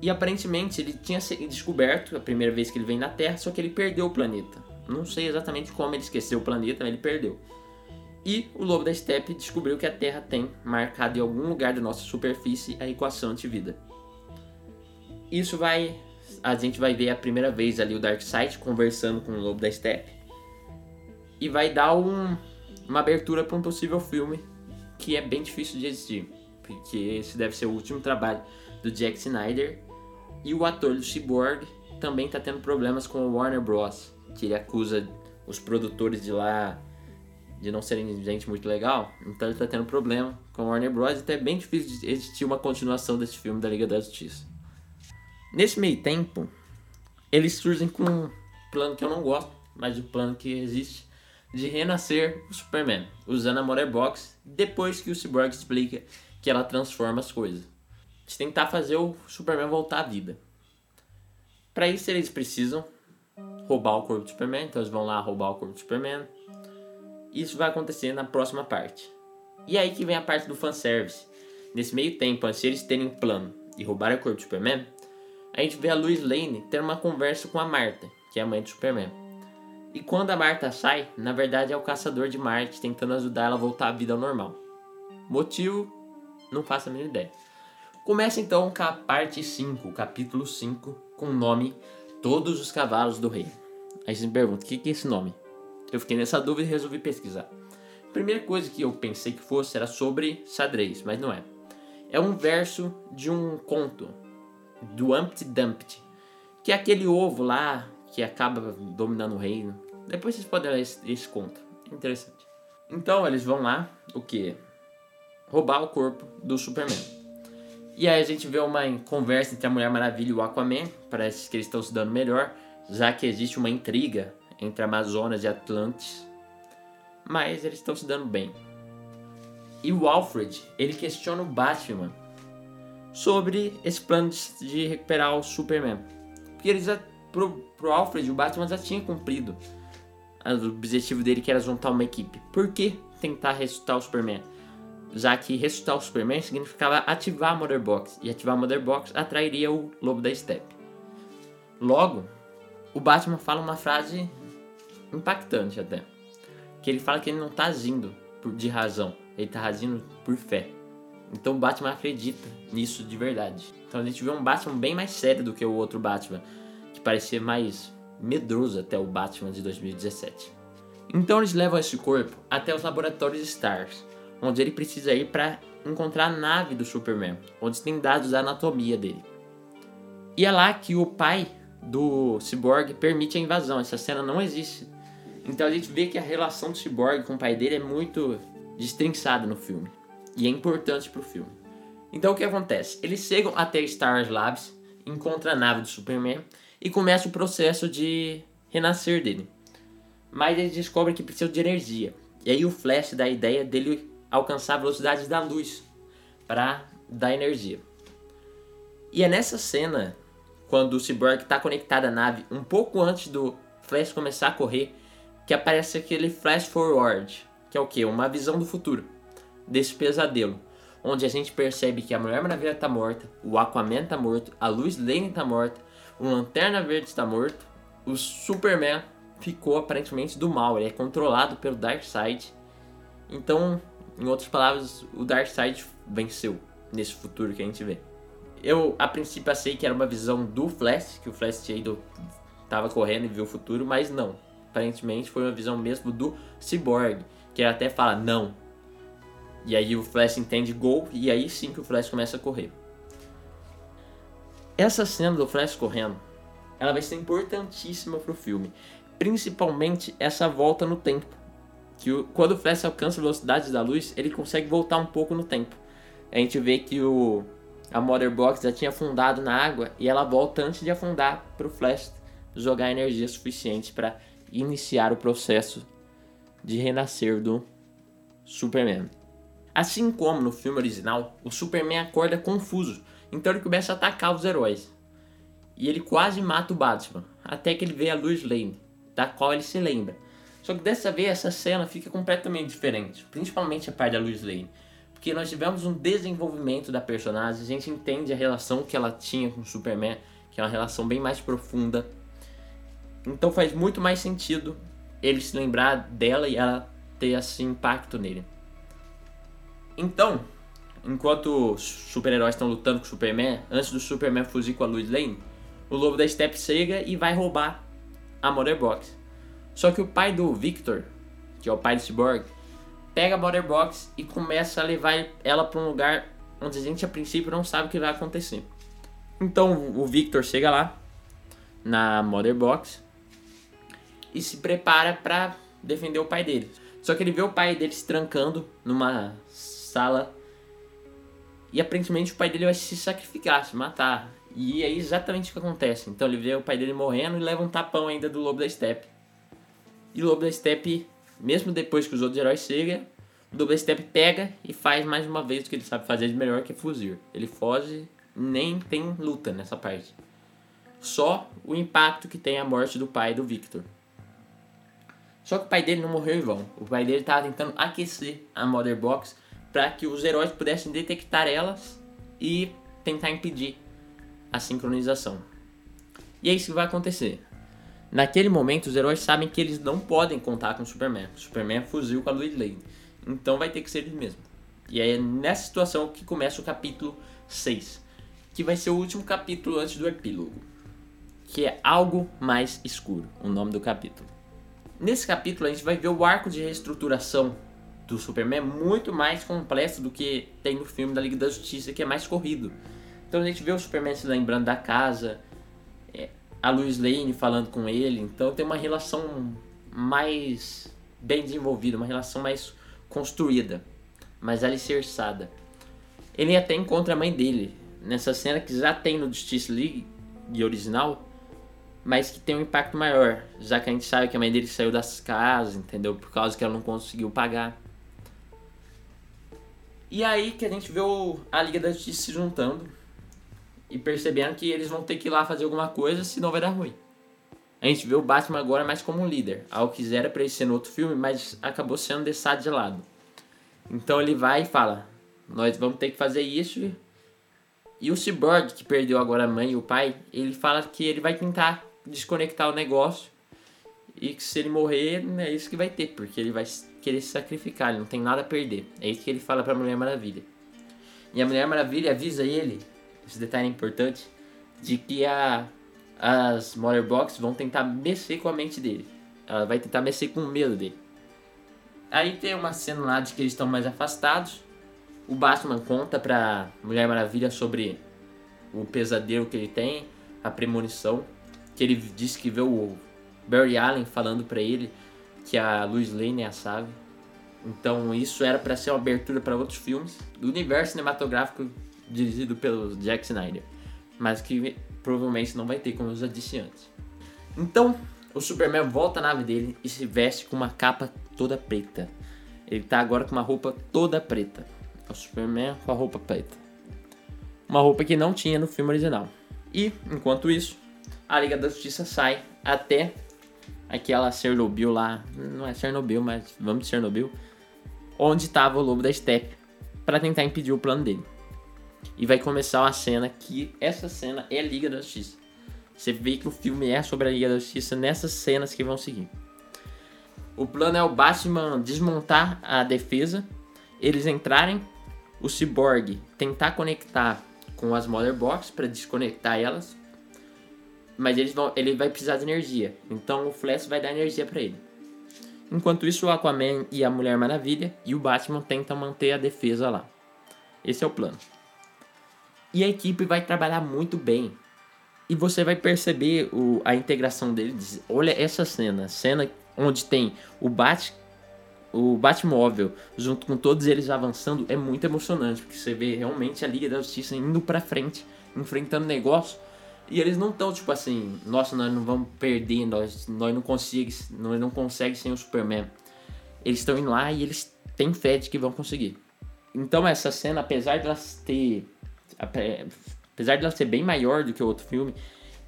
E aparentemente ele tinha descoberto a primeira vez que ele vem na Terra, só que ele perdeu o planeta. Não sei exatamente como ele esqueceu o planeta, mas ele perdeu. E o lobo da steppe descobriu que a Terra tem marcado em algum lugar da nossa superfície a equação antivida. Isso vai. A gente vai ver a primeira vez ali o Darkseid conversando com o lobo da steppe. E vai dar um, uma abertura para um possível filme que é bem difícil de existir. Porque esse deve ser o último trabalho do Jack Snyder. E o ator do Cyborg também está tendo problemas com o Warner Bros. Que ele acusa os produtores de lá de não serem gente muito legal. Então ele tá tendo problema com a Warner Bros. Então é bem difícil de existir uma continuação desse filme da Liga da Justiça. Nesse meio tempo, eles surgem com um plano que eu não gosto, mas o plano que existe de renascer o Superman, usando a Mother Box depois que o Cyborg explica que ela transforma as coisas. De tentar fazer o Superman voltar à vida. Para isso eles precisam roubar o corpo do Superman, então eles vão lá roubar o corpo do Superman, isso vai acontecer na próxima parte. E aí que vem a parte do fanservice. Nesse meio tempo, antes de eles terem um plano e roubar o corpo do Superman, a gente vê a Lois Lane ter uma conversa com a Marta, que é a mãe do Superman. E quando a Marta sai, na verdade é o caçador de Marte tentando ajudar ela a voltar à vida ao normal. Motivo? Não faço a mínima ideia. Começa então com a parte 5, o capítulo 5, com o nome Todos os Cavalos do Rei. Aí você me pergunta, o que é esse nome? Eu fiquei nessa dúvida e resolvi pesquisar. A primeira coisa que eu pensei que fosse era sobre xadrez, mas não é. É um verso de um conto do Humpty Dumpty, que é aquele ovo lá que acaba dominando o reino. Depois vocês podem ler esse, esse conto. Interessante. Então eles vão lá, o que? Roubar o corpo do Superman. E aí a gente vê uma conversa entre a Mulher Maravilha e o Aquaman. Parece que eles estão se dando melhor, já que existe uma intriga entre Amazonas e Atlantis, mas eles estão se dando bem. E o Alfred, ele questiona o Batman sobre esse plano de, recuperar o Superman. Porque eles, pro, pro Alfred, o Batman já tinha cumprido o objetivo dele, que era juntar uma equipe. Por que tentar ressuscitar o Superman? Já que ressuscitar o Superman significava ativar a Mother Box, e ativar a Mother Box atrairia o Lobo da Steppe. Logo, o Batman fala uma frase impactante até. Que ele fala que ele não está agindo de razão, ele está agindo por fé. Então o Batman acredita nisso de verdade. Então a gente vê um Batman bem mais sério do que o outro Batman, que parecia mais medroso até o Batman de 2017. Então eles levam esse corpo até os laboratórios Stars, onde ele precisa ir para encontrar a nave do Superman, onde tem dados da anatomia dele. E é lá que o pai do Cyborg permite a invasão. Essa cena não existe então a gente vê que a relação do Cyborg com o pai dele é muito destrinçada no filme. E é importante pro filme. Então o que acontece? Eles chegam até Star Labs, encontram a nave do Superman e começa o processo de renascer dele. Mas eles descobrem que precisa de energia. E aí o Flash dá a ideia dele alcançar a velocidade da luz para dar energia. E é nessa cena, quando o Cyborg está conectado à nave, um pouco antes do Flash começar a correr, que aparece aquele flash forward, que é o que? Uma visão do futuro desse pesadelo, onde a gente percebe que a Mulher Maravilha está morta, o Aquaman está morto, a Luz Lane está morta, o Lanterna Verde está morto, o Superman ficou aparentemente do mal, ele é controlado pelo Darkseid. Então, em outras palavras, o Darkseid venceu nesse futuro que a gente vê. Eu a princípio achei que era uma visão do Flash, que o Flash tinha tava correndo e viu o futuro, mas não aparentemente foi uma visão mesmo do Cyborg, que ele até fala não. E aí o Flash entende gol e aí sim que o Flash começa a correr. Essa cena do Flash correndo, ela vai ser importantíssima pro filme. Principalmente essa volta no tempo. Que o, quando o Flash alcança a velocidade da luz, ele consegue voltar um pouco no tempo. A gente vê que o, a Mother Box já tinha afundado na água e ela volta antes de afundar pro Flash jogar energia suficiente para iniciar o processo de renascer do Superman. Assim como no filme original, o Superman acorda confuso, então ele começa a atacar os heróis. E ele quase mata o Batman, até que ele vê a Lois Lane, da qual ele se lembra. Só que dessa vez essa cena fica completamente diferente, principalmente a parte da Lois Lane. Porque nós tivemos um desenvolvimento da personagem, a gente entende a relação que ela tinha com o Superman, que é uma relação bem mais profunda. Então faz muito mais sentido ele se lembrar dela e ela ter esse impacto nele. Então, enquanto os super-heróis estão lutando com o Superman, antes do Superman fugir com a Lois Lane, o Lobo da Steppe chega e vai roubar a Mother Box. Só que o pai do Victor, que é o pai do Cyborg, pega a Mother Box e começa a levar ela para um lugar onde a gente a princípio não sabe o que vai acontecer. Então o Victor chega lá na Mother Box e se prepara para defender o pai dele. Só que ele vê o pai dele se trancando numa sala e aparentemente o pai dele vai se sacrificar, se matar. E é exatamente o que acontece. Então ele vê o pai dele morrendo e leva um tapão ainda do Lobo da Steppe. E o da Steppe, mesmo depois que os outros heróis chegam, o da Steppe pega e faz mais uma vez o que ele sabe fazer de melhor, que é fugir. Ele foge, nem tem luta nessa parte. Só o impacto que tem a morte do pai do Victor. Só que o pai dele não morreu em vão. O pai dele estava tentando aquecer a Mother Box para que os heróis pudessem detectar elas e tentar impedir a sincronização. E é isso que vai acontecer. Naquele momento, os heróis sabem que eles não podem contar com o Superman. O Superman fugiu com a Lois Lane. Então vai ter que ser eles mesmos. E é nessa situação que começa o capítulo 6, que vai ser o último capítulo antes do epílogo, que é Algo Mais Escuro, o nome do capítulo. Nesse capítulo a gente vai ver o arco de reestruturação do Superman muito mais complexo do que tem no filme da Liga da Justiça, que é mais corrido. Então a gente vê o Superman se lembrando da casa, a Lois Lane falando com ele, então tem uma relação mais bem desenvolvida, uma relação mais construída, mais alicerçada. Ele até encontra a mãe dele nessa cena que já tem no Justice League original, mas que tem um impacto maior, já que a gente sabe que a mãe dele saiu das casas, entendeu? Por causa que ela não conseguiu pagar. E aí que a gente vê a Liga da Justiça se juntando e percebendo que eles vão ter que ir lá fazer alguma coisa, senão vai dar ruim. A gente vê o Batman agora mais como um líder. Algo que era pra ele ser no outro filme, mas acabou sendo deixado de lado. Então ele vai e fala: Nós vamos ter que fazer isso. E o Cyborg, que perdeu agora a mãe e o pai, ele fala que ele vai tentar desconectar o negócio e que se ele morrer, é isso que vai ter, porque ele vai querer se sacrificar, ele não tem nada a perder. É isso que ele fala pra Mulher Maravilha. E a Mulher Maravilha avisa ele, esse detalhe é importante, de que a, as Mother Box vão tentar mexer com a mente dele. Ela vai tentar mexer com o medo dele. Aí tem uma cena lá de que eles estão mais afastados. O Batman conta pra Mulher Maravilha sobre o pesadelo que ele tem, a premonição que ele disse que viu o Barry Allen falando para ele que a Lois Lane é a Save. Então isso era para ser uma abertura para outros filmes do universo cinematográfico dirigido pelo Jack Snyder, mas que provavelmente não vai ter como eu já disse antes. Então o Superman volta à nave dele e se veste com uma capa toda preta. Ele tá agora com uma roupa toda preta. O Superman com a roupa preta. Uma roupa que não tinha no filme original. E, enquanto isso, a Liga da Justiça sai até aquela Chernobyl lá, não é Chernobyl, mas vamos de Chernobyl, onde estava o Lobo da Steppe para tentar impedir o plano dele. E vai começar uma cena que essa cena é a Liga da Justiça. Você vê que o filme é sobre a Liga da Justiça nessas cenas que vão seguir. O plano é o Batman desmontar a defesa, eles entrarem, o Cyborg tentar conectar com as Mother Box para desconectar elas, mas eles vão, ele vai precisar de energia. Então o Flash vai dar energia para ele. Enquanto isso, o Aquaman e a Mulher Maravilha e o Batman tentam manter a defesa lá. Esse é o plano. E a equipe vai trabalhar muito bem. E você vai perceber o, a integração deles. Olha essa cena. Cena onde tem o Bat o Batmóvel junto com todos eles avançando é muito emocionante, porque você vê realmente a Liga da Justiça indo pra frente, enfrentando negócio, e eles não estão tipo assim, nossa, nós não vamos perder, nós, nós não conseguimos, nós não conseguimos sem o Superman. Eles estão indo lá e eles têm fé de que vão conseguir. Então essa cena, apesar de ter apesar de ela ser bem maior do que o outro filme,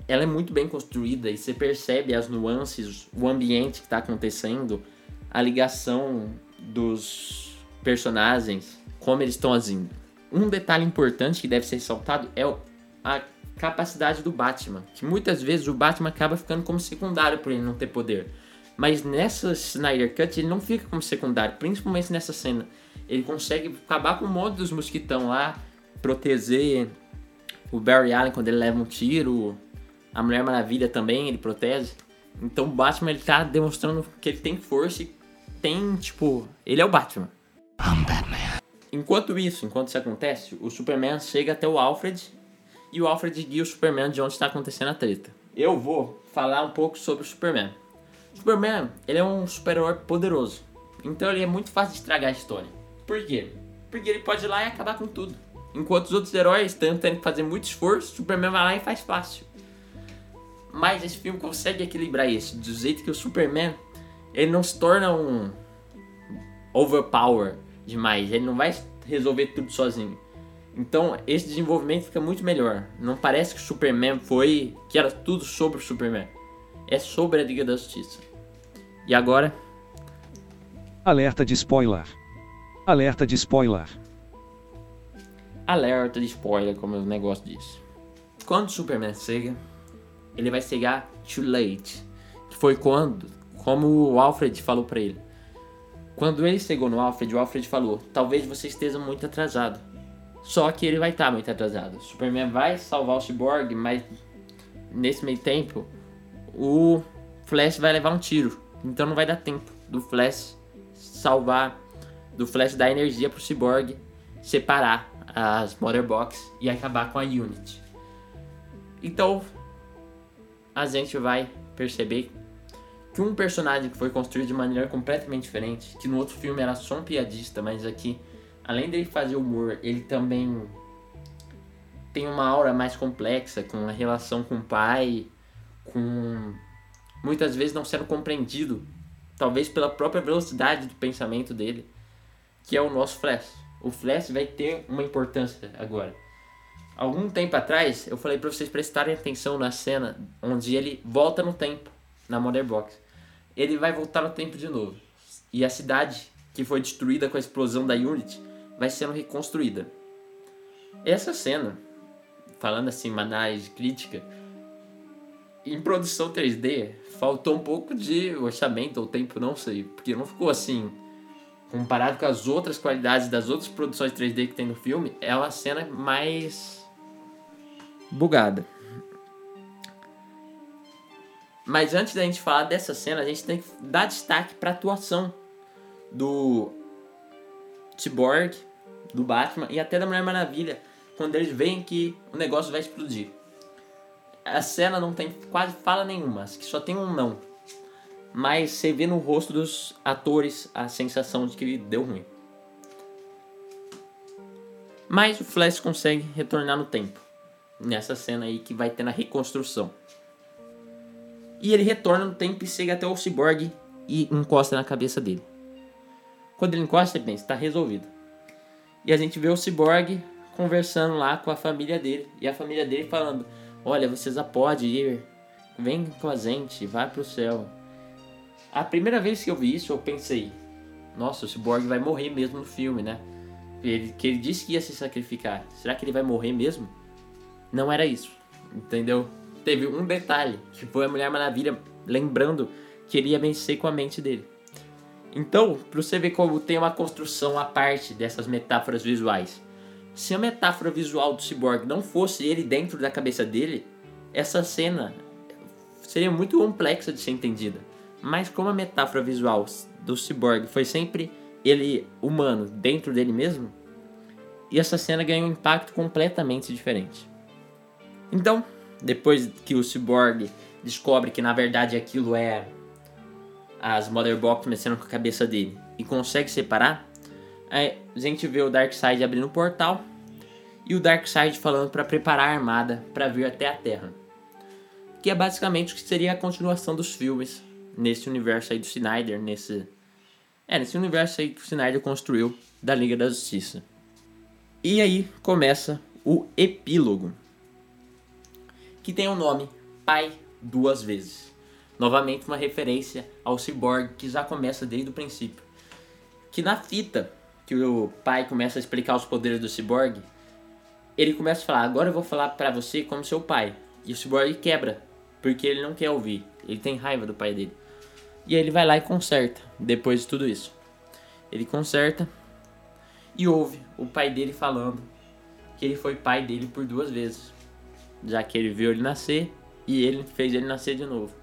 ela é muito bem construída e você percebe as nuances, o ambiente que está acontecendo, a ligação dos personagens, como eles estão agindo. Um detalhe importante que deve ser ressaltado é a capacidade do Batman, que muitas vezes o Batman acaba ficando como secundário por ele não ter poder. Mas nessa Snyder Cut ele não fica como secundário, principalmente nessa cena. Ele consegue acabar com o modo dos mosquitão lá, proteger o Barry Allen quando ele leva um tiro, a Mulher Maravilha também ele protege. Então o Batman ele tá demonstrando que ele tem força e tem, tipo, ele é o Batman. I'm Batman. Enquanto isso, enquanto isso acontece, o Superman chega até o Alfred e o Alfred guia o Superman de onde está acontecendo a treta. Eu vou falar um pouco sobre o Superman. O Superman, ele é um super-herói poderoso. Então ele é muito fácil de estragar a história. Por quê? Porque ele pode ir lá e acabar com tudo. Enquanto os outros heróis estão tendo que fazer muito esforço, Superman vai lá e faz fácil. Mas esse filme consegue equilibrar isso, do jeito que o Superman, ele não se torna um overpower demais, ele não vai resolver tudo sozinho. Então, esse desenvolvimento fica muito melhor. Não parece que o Superman foi que era tudo sobre o Superman. É sobre a Liga da Justiça. E agora? Alerta de spoiler. Alerta de spoiler alerta de spoiler, como o negócio diz. Quando Superman chega, ele vai chegar too late. Foi quando, como o Alfred falou para ele. Quando ele chegou no Alfred, o Alfred falou: Talvez você esteja muito atrasado. Só que ele vai estar tá muito atrasado. Superman vai salvar o Cyborg, mas nesse meio tempo, o Flash vai levar um tiro. Então não vai dar tempo do Flash salvar, do Flash dar energia pro Cyborg separar as Motherbox e acabar com a Unity. Então, a gente vai perceber que um personagem que foi construído de maneira completamente diferente, que no outro filme era só um piadista, mas aqui, além dele fazer humor, ele também tem uma aura mais complexa, com a relação com o pai, com muitas vezes não sendo compreendido, talvez pela própria velocidade do pensamento dele, que é o nosso Flash o Flash vai ter uma importância agora. Algum tempo atrás, eu falei para vocês prestarem atenção na cena onde ele volta no tempo, na Mother Box. Ele vai voltar no tempo de novo. E a cidade que foi destruída com a explosão da Unity vai sendo reconstruída. Essa cena, falando assim, uma análise crítica, em produção 3D, faltou um pouco de orçamento ou tempo, não sei, porque não ficou assim comparado com as outras qualidades das outras produções 3D que tem no filme, é uma cena mais bugada. Mas antes da gente falar dessa cena, a gente tem que dar destaque para a atuação do Cyborg, do Batman e até da Mulher Maravilha, quando eles veem que o negócio vai explodir. A cena não tem quase fala nenhuma, só tem um não mas você vê no rosto dos atores a sensação de que deu ruim. Mas o Flash consegue retornar no tempo, nessa cena aí que vai ter na reconstrução. E ele retorna no tempo e chega até o Cyborg e encosta na cabeça dele. Quando ele encosta, ele pensa, está resolvido. E a gente vê o Cyborg conversando lá com a família dele. E a família dele falando: Olha, você já pode ir, vem com a gente, vai pro céu. A primeira vez que eu vi isso, eu pensei: nossa, o Cyborg vai morrer mesmo no filme, né? Ele, que ele disse que ia se sacrificar. Será que ele vai morrer mesmo? Não era isso, entendeu? Teve um detalhe, que foi a Mulher Maravilha lembrando que ele ia vencer com a mente dele. Então, para você ver como tem uma construção à parte dessas metáforas visuais. Se a metáfora visual do Cyborg não fosse ele dentro da cabeça dele, essa cena seria muito complexa de ser entendida. Mas como a metáfora visual do cyborg foi sempre ele humano dentro dele mesmo, e essa cena ganha um impacto completamente diferente. Então, depois que o Cyborg descobre que na verdade aquilo é as Mother Box mexendo com a cabeça dele e consegue separar, a gente vê o Darkseid abrindo um portal e o Darkseid falando para preparar a armada para vir até a Terra. Que é basicamente o que seria a continuação dos filmes nesse universo aí do Snyder, nesse é, nesse universo aí que o Snyder construiu da Liga da Justiça. E aí começa o epílogo, que tem o nome Pai duas vezes. Novamente uma referência ao Cyborg que já começa desde o princípio. Que na fita que o pai começa a explicar os poderes do Cyborg, ele começa a falar: "Agora eu vou falar para você como seu pai". E o Cyborg quebra, porque ele não quer ouvir. Ele tem raiva do pai dele. E aí ele vai lá e conserta, depois de tudo isso. Ele conserta e ouve o pai dele falando que ele foi pai dele por duas vezes. Já que ele viu ele nascer e ele fez ele nascer de novo.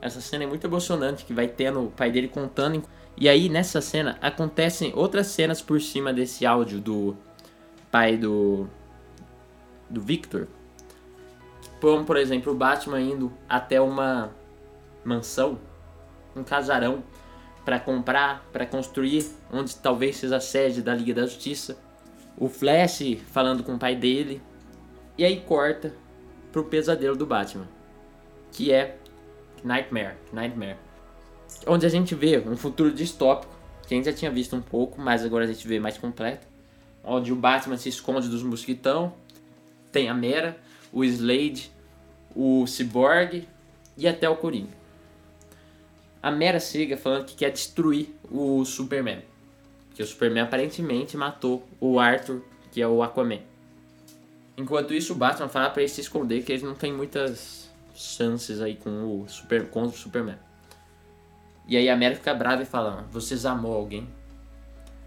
Essa cena é muito emocionante, que vai tendo o pai dele contando. E aí, nessa cena, acontecem outras cenas por cima desse áudio do pai do, do Victor. Como, por exemplo, o Batman indo até uma mansão um casarão para comprar, para construir, onde talvez seja a sede da Liga da Justiça. O Flash falando com o pai dele. E aí corta pro pesadelo do Batman, que é Nightmare, Nightmare. Onde a gente vê um futuro distópico, que a gente já tinha visto um pouco, mas agora a gente vê mais completo. Onde o Batman se esconde dos mosquitão, tem a Mera, o Slade, o Cyborg e até o Coringa a Mera chega falando que quer destruir o Superman. Que o Superman aparentemente matou o Arthur, que é o Aquaman. Enquanto isso, o Batman fala para ele se esconder que eles não têm muitas chances aí com o Super, contra o Superman. E aí a Mera fica brava e fala: Vocês amou alguém?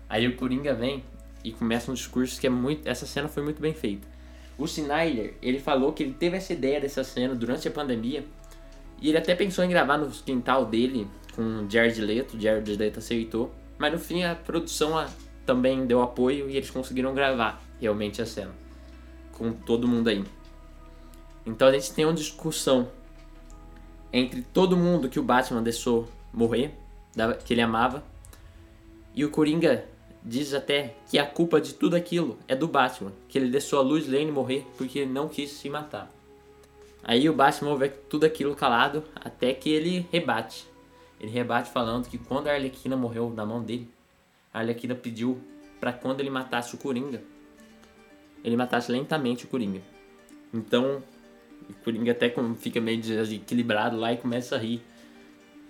Aí o Coringa vem e começa um discurso que é muito. Essa cena foi muito bem feita. O Snyder, ele falou que ele teve essa ideia dessa cena durante a pandemia e ele até pensou em gravar no quintal dele com Jared Leto, Jared Leto aceitou. Mas no fim a produção a, também deu apoio e eles conseguiram gravar realmente a cena. Com todo mundo aí. Então a gente tem uma discussão entre todo mundo que o Batman deixou morrer, que ele amava, e o Coringa diz até que a culpa de tudo aquilo é do Batman, que ele deixou a Luz Lane morrer porque ele não quis se matar. Aí o Batman ouve tudo aquilo calado até que ele rebate. Ele rebate falando que quando a Arlequina morreu na mão dele, a Arlequina pediu para quando ele matasse o Coringa, ele matasse lentamente o Coringa. Então, o Coringa até fica meio desequilibrado lá e começa a rir.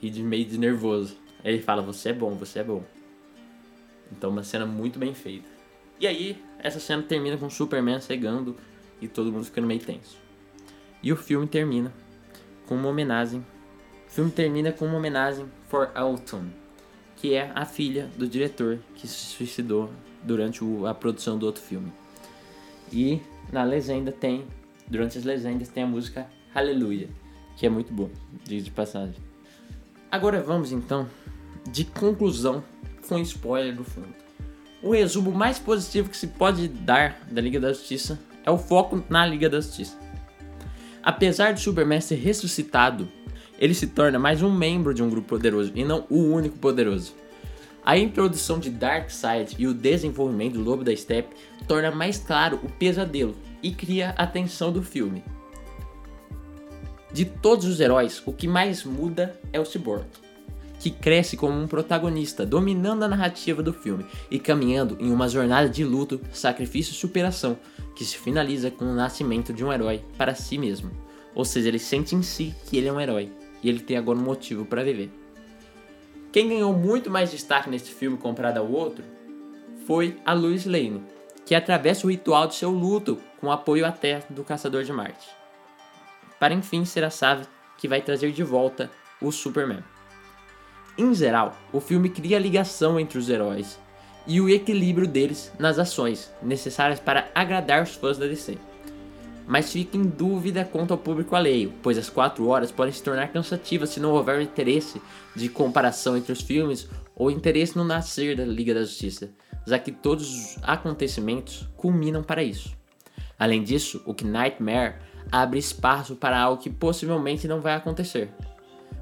Rir de meio de nervoso. Aí ele fala, você é bom, você é bom. Então uma cena muito bem feita. E aí, essa cena termina com o Superman cegando e todo mundo ficando meio tenso. E o filme termina com uma homenagem. O filme termina com uma homenagem for Alton, que é a filha do diretor que se suicidou durante a produção do outro filme. E na legenda tem, durante as legendas tem a música Hallelujah, que é muito bom, diz de passagem. Agora vamos então de conclusão com spoiler do filme. O resumo mais positivo que se pode dar da Liga da Justiça é o foco na Liga da Justiça. Apesar de Superman ser ressuscitado, ele se torna mais um membro de um grupo poderoso e não o único poderoso. A introdução de Darkseid e o desenvolvimento do Lobo da Steppe torna mais claro o pesadelo e cria a tensão do filme. De todos os heróis, o que mais muda é o Cyborg, que cresce como um protagonista, dominando a narrativa do filme e caminhando em uma jornada de luto, sacrifício e superação, que se finaliza com o nascimento de um herói para si mesmo. Ou seja, ele sente em si que ele é um herói e ele tem agora um motivo para viver. Quem ganhou muito mais destaque nesse filme comparado ao outro foi a Lois Lane, que atravessa o ritual de seu luto com apoio até do Caçador de Marte. Para enfim ser a chave que vai trazer de volta o Superman. Em geral, o filme cria ligação entre os heróis e o equilíbrio deles nas ações necessárias para agradar os fãs da DC. Mas fica em dúvida quanto ao público alheio, pois as 4 horas podem se tornar cansativas se não houver interesse de comparação entre os filmes ou interesse no nascer da Liga da Justiça, já que todos os acontecimentos culminam para isso. Além disso, o que Nightmare abre espaço para algo que possivelmente não vai acontecer.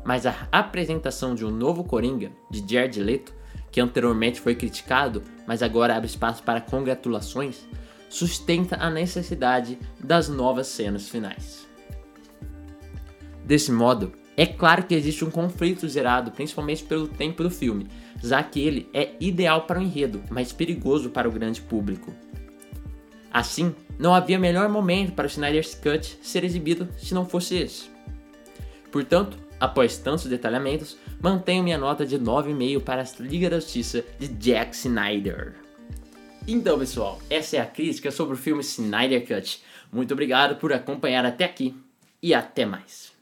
Mas a apresentação de um novo Coringa, de Jared Leto, que anteriormente foi criticado, mas agora abre espaço para congratulações, sustenta a necessidade das novas cenas finais. Desse modo, é claro que existe um conflito gerado principalmente pelo tempo do filme, já que ele é ideal para o enredo, mas perigoso para o grande público. Assim, não havia melhor momento para o Snyder's Cut ser exibido se não fosse esse. Portanto, após tantos detalhamentos, mantenho minha nota de 9,5 para a Liga da Justiça de Jack Snyder. Então, pessoal, essa é a crítica sobre o filme Snyder Cut. Muito obrigado por acompanhar até aqui e até mais.